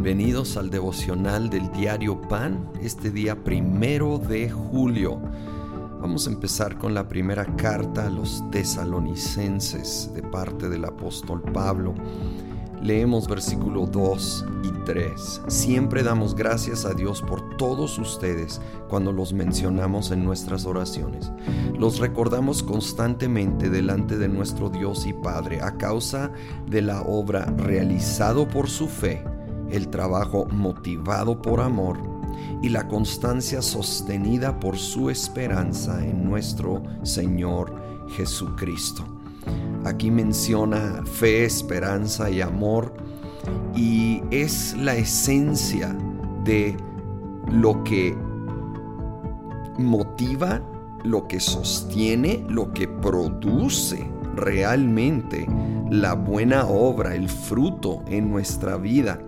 Bienvenidos al devocional del diario Pan, este día primero de julio. Vamos a empezar con la primera carta a los tesalonicenses de parte del apóstol Pablo. Leemos versículo 2 y 3. Siempre damos gracias a Dios por todos ustedes cuando los mencionamos en nuestras oraciones. Los recordamos constantemente delante de nuestro Dios y Padre a causa de la obra realizado por su fe, el trabajo motivado por amor y la constancia sostenida por su esperanza en nuestro Señor Jesucristo. Aquí menciona fe, esperanza y amor y es la esencia de lo que motiva, lo que sostiene, lo que produce realmente la buena obra, el fruto en nuestra vida.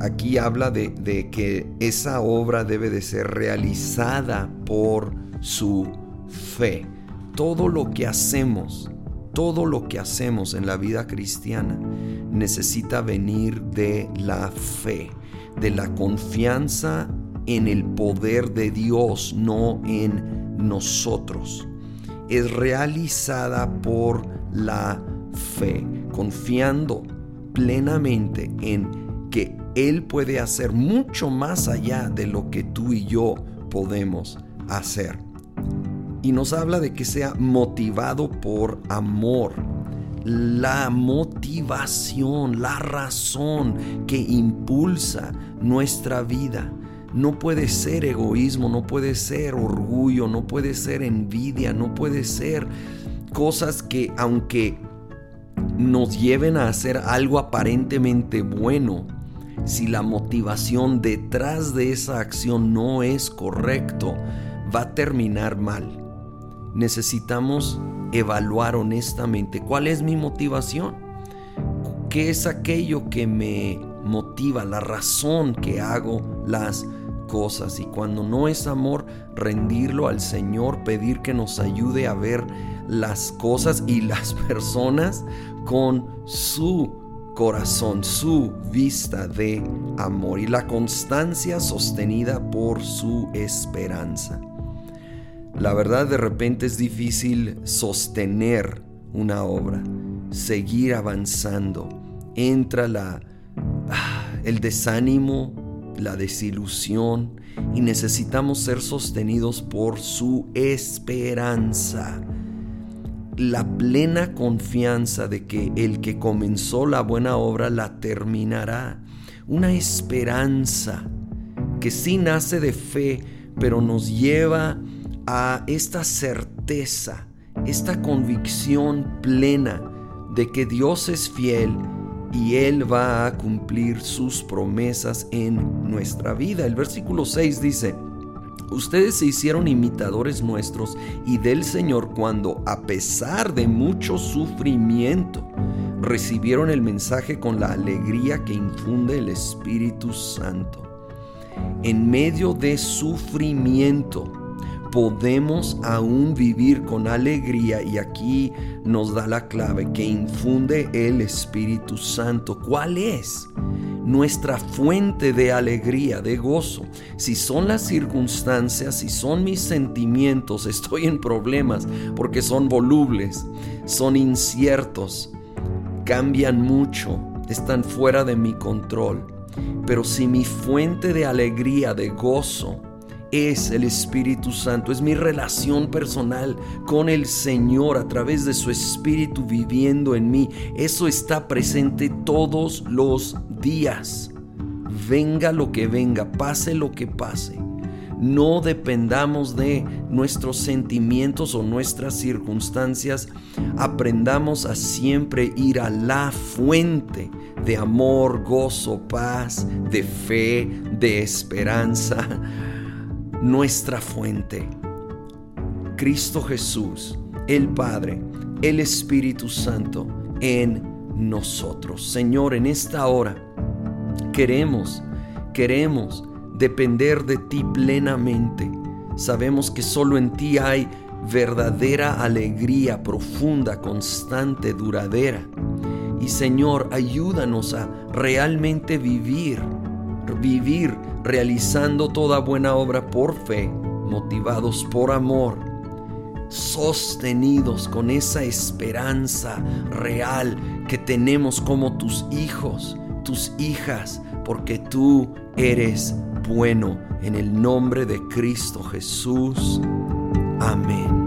Aquí habla de, de, que esa obra debe de ser realizada por su fe. Todo lo que hacemos todo lo que hacemos en la vida cristiana necesita venir de la fe, de la confianza en el poder de Dios, no en nosotros. Es realizada por la fe, confiando plenamente en que Él puede hacer mucho más allá de lo que tú y yo podemos hacer y nos habla de que sea motivado por amor. La motivación, la razón que impulsa nuestra vida. No puede ser egoísmo, no puede ser orgullo, no puede ser envidia, no puede ser cosas que aunque nos lleven a hacer algo aparentemente bueno, si la motivación detrás de esa acción no es correcto, va a terminar mal. Necesitamos evaluar honestamente cuál es mi motivación, qué es aquello que me motiva, la razón que hago las cosas. Y cuando no es amor, rendirlo al Señor, pedir que nos ayude a ver las cosas y las personas con su corazón, su vista de amor y la constancia sostenida por su esperanza. La verdad de repente es difícil sostener una obra, seguir avanzando. Entra la ah, el desánimo, la desilusión y necesitamos ser sostenidos por su esperanza. La plena confianza de que el que comenzó la buena obra la terminará. Una esperanza que sí nace de fe, pero nos lleva a esta certeza, esta convicción plena de que Dios es fiel y Él va a cumplir sus promesas en nuestra vida. El versículo 6 dice, Ustedes se hicieron imitadores nuestros y del Señor cuando, a pesar de mucho sufrimiento, recibieron el mensaje con la alegría que infunde el Espíritu Santo. En medio de sufrimiento, podemos aún vivir con alegría y aquí nos da la clave que infunde el Espíritu Santo. ¿Cuál es? Nuestra fuente de alegría, de gozo. Si son las circunstancias, si son mis sentimientos, estoy en problemas porque son volubles, son inciertos, cambian mucho, están fuera de mi control. Pero si mi fuente de alegría, de gozo, es el Espíritu Santo, es mi relación personal con el Señor a través de su Espíritu viviendo en mí. Eso está presente todos los días. Venga lo que venga, pase lo que pase. No dependamos de nuestros sentimientos o nuestras circunstancias. Aprendamos a siempre ir a la fuente de amor, gozo, paz, de fe, de esperanza nuestra fuente. Cristo Jesús, el Padre, el Espíritu Santo en nosotros. Señor, en esta hora queremos, queremos depender de ti plenamente. Sabemos que solo en ti hay verdadera alegría profunda, constante, duradera. Y Señor, ayúdanos a realmente vivir vivir realizando toda buena obra por fe, motivados por amor, sostenidos con esa esperanza real que tenemos como tus hijos, tus hijas, porque tú eres bueno. En el nombre de Cristo Jesús. Amén.